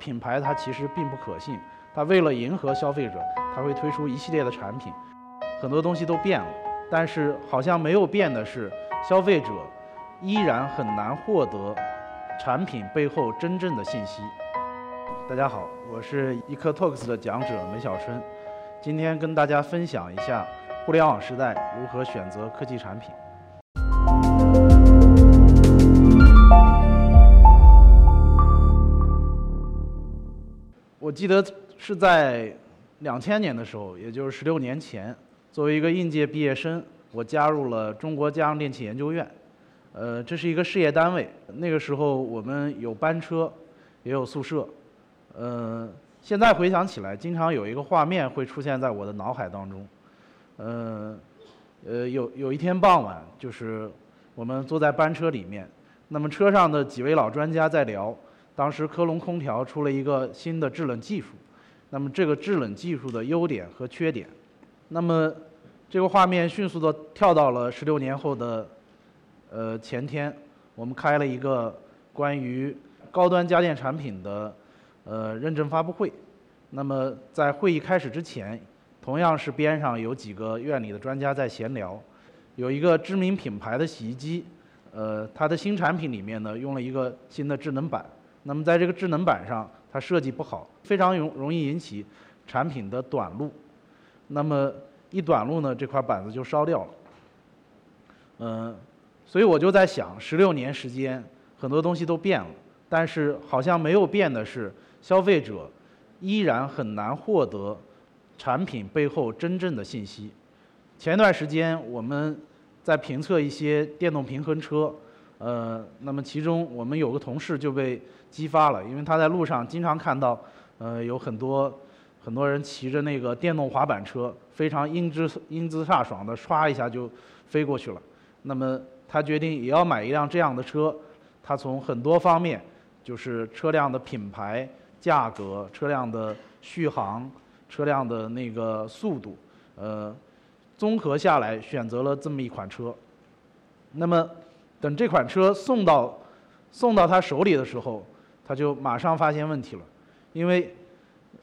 品牌它其实并不可信，它为了迎合消费者，它会推出一系列的产品，很多东西都变了，但是好像没有变的是，消费者依然很难获得产品背后真正的信息。大家好，我是 EcoTalks 的讲者梅小春，今天跟大家分享一下互联网时代如何选择科技产品。我记得是在两千年的时候，也就是十六年前，作为一个应届毕业生，我加入了中国家用电器研究院。呃，这是一个事业单位。那个时候我们有班车，也有宿舍。呃，现在回想起来，经常有一个画面会出现在我的脑海当中。呃，呃，有有一天傍晚，就是我们坐在班车里面，那么车上的几位老专家在聊。当时科隆空调出了一个新的制冷技术，那么这个制冷技术的优点和缺点，那么这个画面迅速的跳到了十六年后的呃前天，我们开了一个关于高端家电产品的呃认证发布会。那么在会议开始之前，同样是边上有几个院里的专家在闲聊，有一个知名品牌的洗衣机，呃，它的新产品里面呢用了一个新的智能板。那么在这个智能板上，它设计不好，非常容容易引起产品的短路。那么一短路呢，这块板子就烧掉了。嗯，所以我就在想，十六年时间，很多东西都变了，但是好像没有变的是，消费者依然很难获得产品背后真正的信息。前段时间，我们在评测一些电动平衡车。呃，那么其中我们有个同事就被激发了，因为他在路上经常看到，呃，有很多很多人骑着那个电动滑板车，非常英姿英姿飒爽的唰一下就飞过去了。那么他决定也要买一辆这样的车。他从很多方面，就是车辆的品牌、价格、车辆的续航、车辆的那个速度，呃，综合下来选择了这么一款车。那么。等这款车送到送到他手里的时候，他就马上发现问题了，因为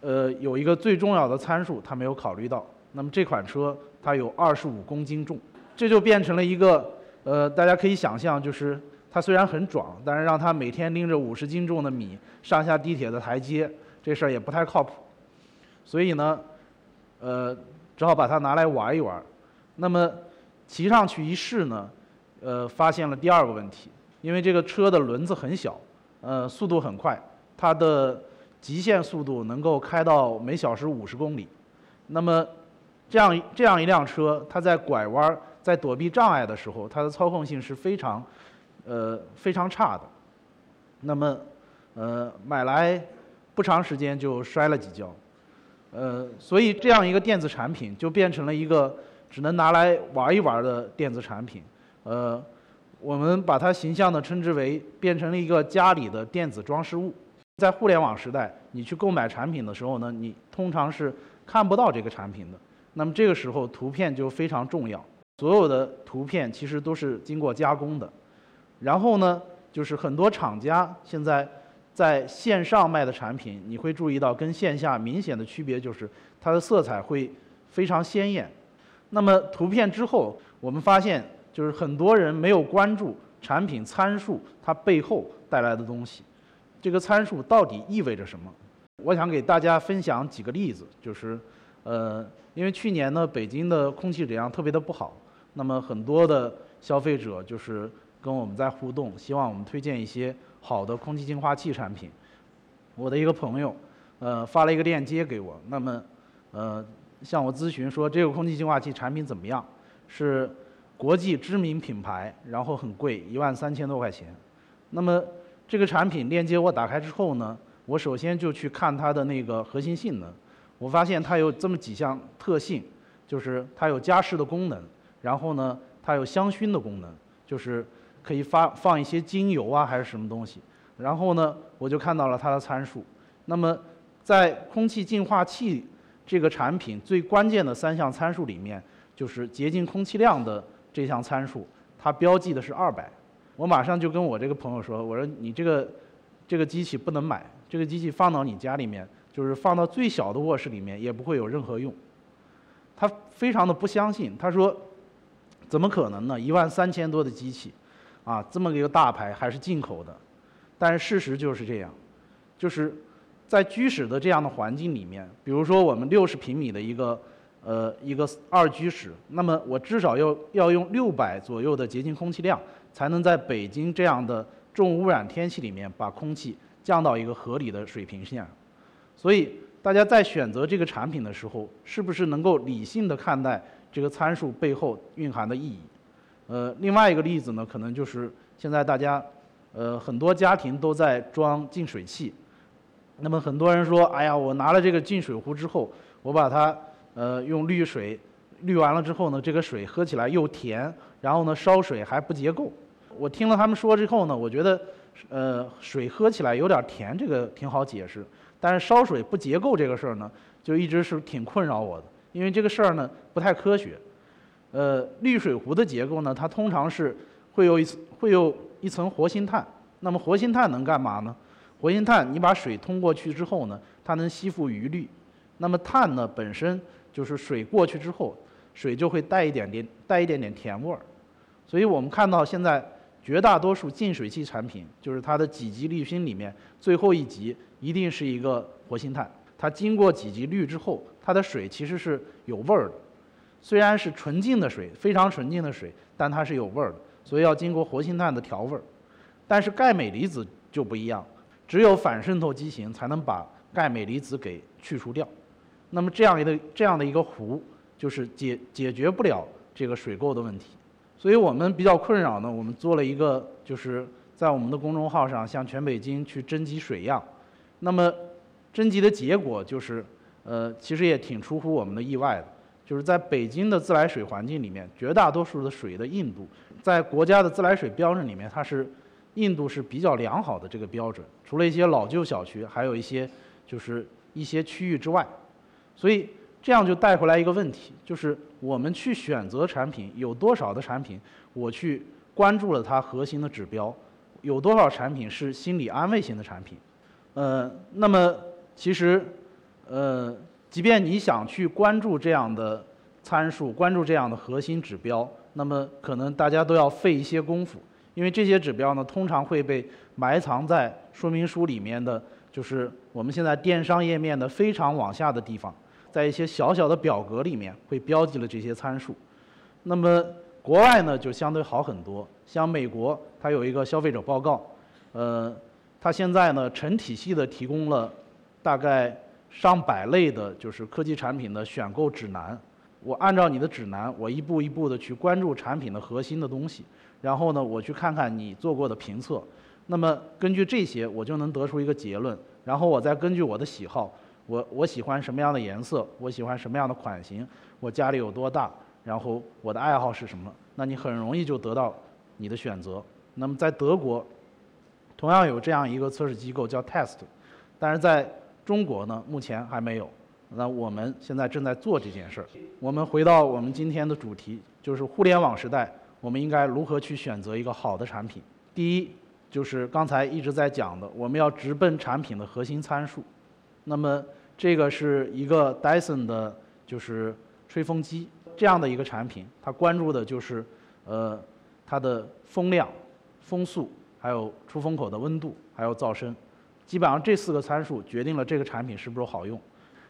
呃有一个最重要的参数他没有考虑到。那么这款车它有二十五公斤重，这就变成了一个呃大家可以想象，就是它虽然很壮，但是让他每天拎着五十斤重的米上下地铁的台阶，这事儿也不太靠谱。所以呢，呃只好把它拿来玩一玩。那么骑上去一试呢？呃，发现了第二个问题，因为这个车的轮子很小，呃，速度很快，它的极限速度能够开到每小时五十公里。那么，这样这样一辆车，它在拐弯、在躲避障碍的时候，它的操控性是非常，呃，非常差的。那么，呃，买来不长时间就摔了几跤，呃，所以这样一个电子产品就变成了一个只能拿来玩一玩的电子产品。呃，我们把它形象的称之为变成了一个家里的电子装饰物。在互联网时代，你去购买产品的时候呢，你通常是看不到这个产品的。那么这个时候，图片就非常重要。所有的图片其实都是经过加工的。然后呢，就是很多厂家现在在线上卖的产品，你会注意到跟线下明显的区别就是它的色彩会非常鲜艳。那么图片之后，我们发现。就是很多人没有关注产品参数它背后带来的东西，这个参数到底意味着什么？我想给大家分享几个例子，就是，呃，因为去年呢，北京的空气质量特别的不好，那么很多的消费者就是跟我们在互动，希望我们推荐一些好的空气净化器产品。我的一个朋友，呃，发了一个链接给我，那么，呃，向我咨询说这个空气净化器产品怎么样？是。国际知名品牌，然后很贵，一万三千多块钱。那么这个产品链接我打开之后呢，我首先就去看它的那个核心性能。我发现它有这么几项特性，就是它有加湿的功能，然后呢，它有香薰的功能，就是可以发放一些精油啊还是什么东西。然后呢，我就看到了它的参数。那么在空气净化器这个产品最关键的三项参数里面，就是洁净空气量的。这项参数，它标记的是二百，我马上就跟我这个朋友说，我说你这个这个机器不能买，这个机器放到你家里面，就是放到最小的卧室里面也不会有任何用。他非常的不相信，他说：“怎么可能呢？一万三千多的机器，啊，这么一个大牌还是进口的。”但是事实就是这样，就是在居室的这样的环境里面，比如说我们六十平米的一个呃一个二居室，那么我至少要要用六百左右的洁净空气量，才能在北京这样的重污染天气里面把空气降到一个合理的水平线。所以大家在选择这个产品的时候，是不是能够理性的看待这个参数背后蕴含的意义？呃，另外一个例子呢，可能就是现在大家。呃，很多家庭都在装净水器，那么很多人说，哎呀，我拿了这个净水壶之后，我把它呃用滤水滤完了之后呢，这个水喝起来又甜，然后呢烧水还不结构。我听了他们说之后呢，我觉得呃水喝起来有点甜，这个挺好解释，但是烧水不结构这个事儿呢，就一直是挺困扰我的，因为这个事儿呢不太科学。呃，滤水壶的结构呢，它通常是会有一层会有。一层活性炭，那么活性炭能干嘛呢？活性炭你把水通过去之后呢，它能吸附余氯。那么碳呢本身就是水过去之后，水就会带一点点带一点点甜味儿。所以我们看到现在绝大多数净水器产品，就是它的几级滤芯里面最后一级一定是一个活性炭。它经过几级滤之后，它的水其实是有味儿的。虽然是纯净的水，非常纯净的水，但它是有味儿的。所以要经过活性炭的调味儿，但是钙镁离子就不一样，只有反渗透机型才能把钙镁离子给去除掉。那么这样一个这样的一个壶，就是解解决不了这个水垢的问题。所以我们比较困扰呢，我们做了一个，就是在我们的公众号上向全北京去征集水样。那么征集的结果就是，呃，其实也挺出乎我们的意外的。就是在北京的自来水环境里面，绝大多数的水的硬度，在国家的自来水标准里面，它是硬度是比较良好的这个标准。除了一些老旧小区，还有一些就是一些区域之外，所以这样就带回来一个问题，就是我们去选择产品，有多少的产品我去关注了它核心的指标，有多少产品是心理安慰型的产品？呃，那么其实，呃。即便你想去关注这样的参数，关注这样的核心指标，那么可能大家都要费一些功夫，因为这些指标呢，通常会被埋藏在说明书里面的，就是我们现在电商页面的非常往下的地方，在一些小小的表格里面会标记了这些参数。那么国外呢就相对好很多，像美国它有一个消费者报告，呃，它现在呢成体系的提供了大概。上百类的，就是科技产品的选购指南。我按照你的指南，我一步一步的去关注产品的核心的东西，然后呢，我去看看你做过的评测。那么根据这些，我就能得出一个结论。然后我再根据我的喜好，我我喜欢什么样的颜色，我喜欢什么样的款型，我家里有多大，然后我的爱好是什么，那你很容易就得到你的选择。那么在德国，同样有这样一个测试机构叫 Test，但是在中国呢，目前还没有。那我们现在正在做这件事儿。我们回到我们今天的主题，就是互联网时代，我们应该如何去选择一个好的产品？第一，就是刚才一直在讲的，我们要直奔产品的核心参数。那么这个是一个 Dyson 的，就是吹风机这样的一个产品，它关注的就是呃它的风量、风速，还有出风口的温度，还有噪声。基本上这四个参数决定了这个产品是不是好用，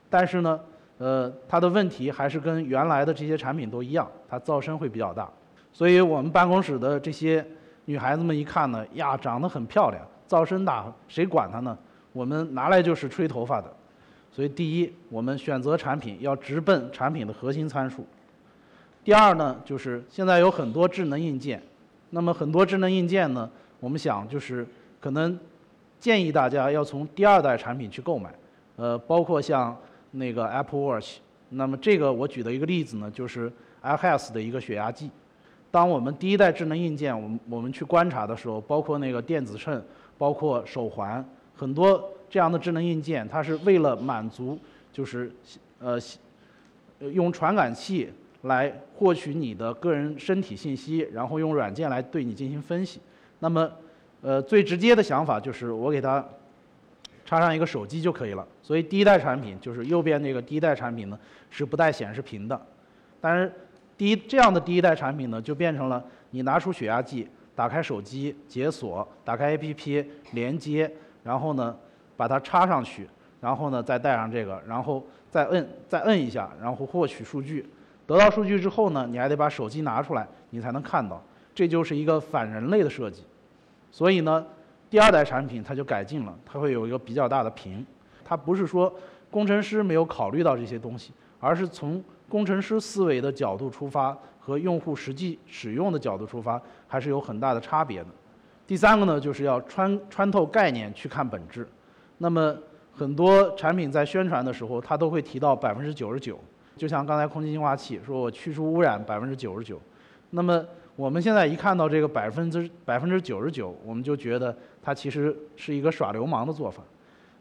但是呢，呃，它的问题还是跟原来的这些产品都一样，它噪声会比较大。所以我们办公室的这些女孩子们一看呢，呀，长得很漂亮，噪声大，谁管她呢？我们拿来就是吹头发的。所以第一，我们选择产品要直奔产品的核心参数。第二呢，就是现在有很多智能硬件，那么很多智能硬件呢，我们想就是可能。建议大家要从第二代产品去购买，呃，包括像那个 Apple Watch。那么这个我举的一个例子呢，就是 iHealth 的一个血压计。当我们第一代智能硬件，我们我们去观察的时候，包括那个电子秤，包括手环，很多这样的智能硬件，它是为了满足就是呃用传感器来获取你的个人身体信息，然后用软件来对你进行分析。那么呃，最直接的想法就是我给它插上一个手机就可以了。所以第一代产品就是右边那个第一代产品呢是不带显示屏的，但是第一这样的第一代产品呢就变成了你拿出血压计，打开手机解锁，打开 APP 连接，然后呢把它插上去，然后呢再带上这个，然后再摁再摁一下，然后获取数据。得到数据之后呢，你还得把手机拿出来，你才能看到。这就是一个反人类的设计。所以呢，第二代产品它就改进了，它会有一个比较大的屏。它不是说工程师没有考虑到这些东西，而是从工程师思维的角度出发和用户实际使用的角度出发，还是有很大的差别的。第三个呢，就是要穿穿透概念去看本质。那么很多产品在宣传的时候，它都会提到百分之九十九，就像刚才空气净化器，说我去除污染百分之九十九。那么我们现在一看到这个百分之百分之九十九，我们就觉得它其实是一个耍流氓的做法。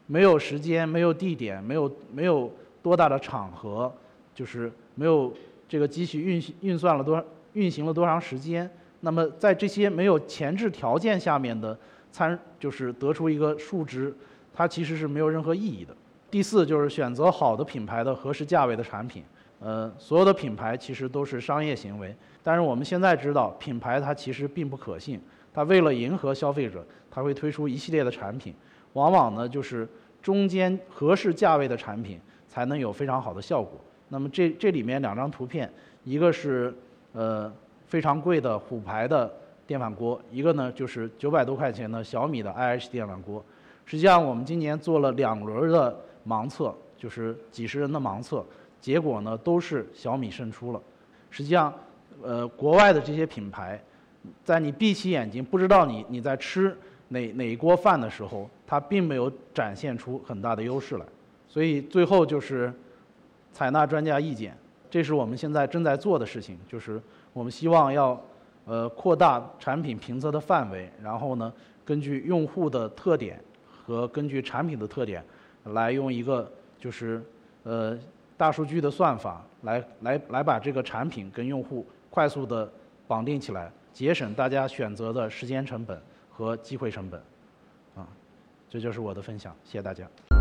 没有时间，没有地点，没有没有多大的场合，就是没有这个机器运行运算了多运行了多长时间。那么在这些没有前置条件下面的参，就是得出一个数值，它其实是没有任何意义的。第四就是选择好的品牌的合适价位的产品。呃，所有的品牌其实都是商业行为，但是我们现在知道，品牌它其实并不可信。它为了迎合消费者，它会推出一系列的产品。往往呢，就是中间合适价位的产品才能有非常好的效果。那么这这里面两张图片，一个是呃非常贵的虎牌的电饭锅，一个呢就是九百多块钱的小米的 IH 电饭锅。实际上我们今年做了两轮的盲测，就是几十人的盲测，结果呢都是小米胜出了。实际上，呃国外的这些品牌，在你闭起眼睛不知道你你在吃。哪哪一锅饭的时候，它并没有展现出很大的优势来，所以最后就是采纳专家意见，这是我们现在正在做的事情，就是我们希望要呃扩大产品评测的范围，然后呢，根据用户的特点和根据产品的特点，来用一个就是呃大数据的算法来来来把这个产品跟用户快速的绑定起来，节省大家选择的时间成本。和机会成本，啊，这就是我的分享，谢谢大家。